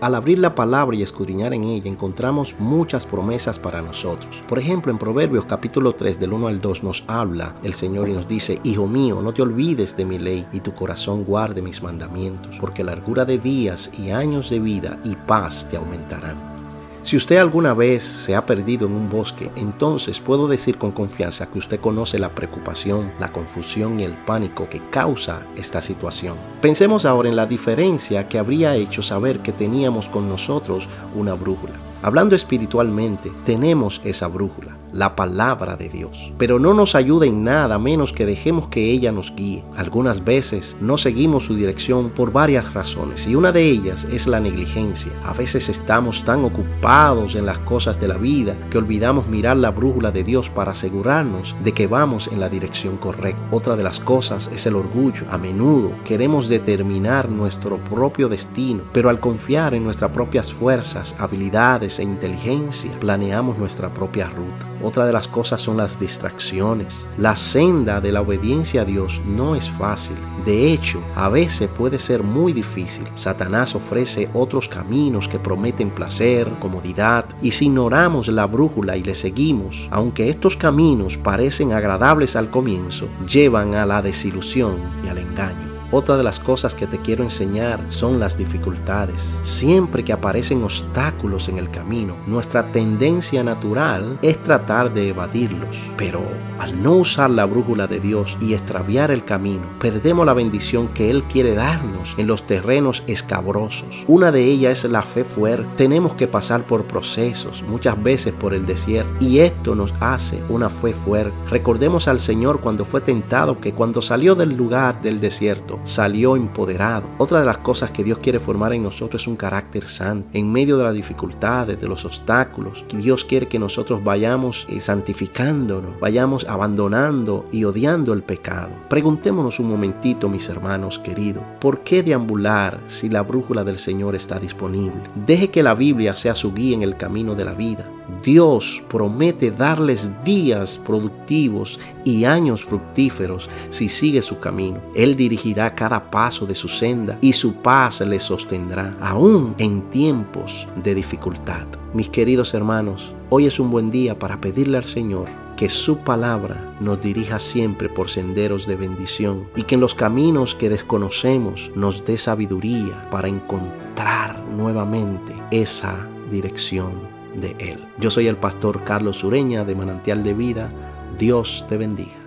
Al abrir la palabra y escudriñar en ella encontramos muchas promesas para nosotros. Por ejemplo, en Proverbios capítulo 3 del 1 al 2 nos habla el Señor y nos dice, Hijo mío, no te olvides de mi ley y tu corazón guarde mis mandamientos, porque largura de días y años de vida y paz te aumentarán. Si usted alguna vez se ha perdido en un bosque, entonces puedo decir con confianza que usted conoce la preocupación, la confusión y el pánico que causa esta situación. Pensemos ahora en la diferencia que habría hecho saber que teníamos con nosotros una brújula. Hablando espiritualmente, tenemos esa brújula la palabra de Dios. Pero no nos ayuda en nada menos que dejemos que ella nos guíe. Algunas veces no seguimos su dirección por varias razones y una de ellas es la negligencia. A veces estamos tan ocupados en las cosas de la vida que olvidamos mirar la brújula de Dios para asegurarnos de que vamos en la dirección correcta. Otra de las cosas es el orgullo. A menudo queremos determinar nuestro propio destino, pero al confiar en nuestras propias fuerzas, habilidades e inteligencia, planeamos nuestra propia ruta. Otra de las cosas son las distracciones. La senda de la obediencia a Dios no es fácil. De hecho, a veces puede ser muy difícil. Satanás ofrece otros caminos que prometen placer, comodidad, y si ignoramos la brújula y le seguimos, aunque estos caminos parecen agradables al comienzo, llevan a la desilusión y al engaño. Otra de las cosas que te quiero enseñar son las dificultades. Siempre que aparecen obstáculos en el camino, nuestra tendencia natural es tratar de evadirlos. Pero al no usar la brújula de Dios y extraviar el camino, perdemos la bendición que Él quiere darnos en los terrenos escabrosos. Una de ellas es la fe fuerte. Tenemos que pasar por procesos, muchas veces por el desierto, y esto nos hace una fe fuerte. Recordemos al Señor cuando fue tentado que cuando salió del lugar del desierto, salió empoderado. Otra de las cosas que Dios quiere formar en nosotros es un carácter santo. En medio de las dificultades, de los obstáculos, Dios quiere que nosotros vayamos eh, santificándonos, vayamos abandonando y odiando el pecado. Preguntémonos un momentito, mis hermanos queridos, ¿por qué deambular si la brújula del Señor está disponible? Deje que la Biblia sea su guía en el camino de la vida. Dios promete darles días productivos y años fructíferos si sigue su camino. Él dirigirá cada paso de su senda y su paz le sostendrá, aún en tiempos de dificultad. Mis queridos hermanos, hoy es un buen día para pedirle al Señor que su palabra nos dirija siempre por senderos de bendición y que en los caminos que desconocemos nos dé sabiduría para encontrar nuevamente esa dirección Yo soy el pastor Carlos Ureña de Manantial de Vida. Dios te bendiga.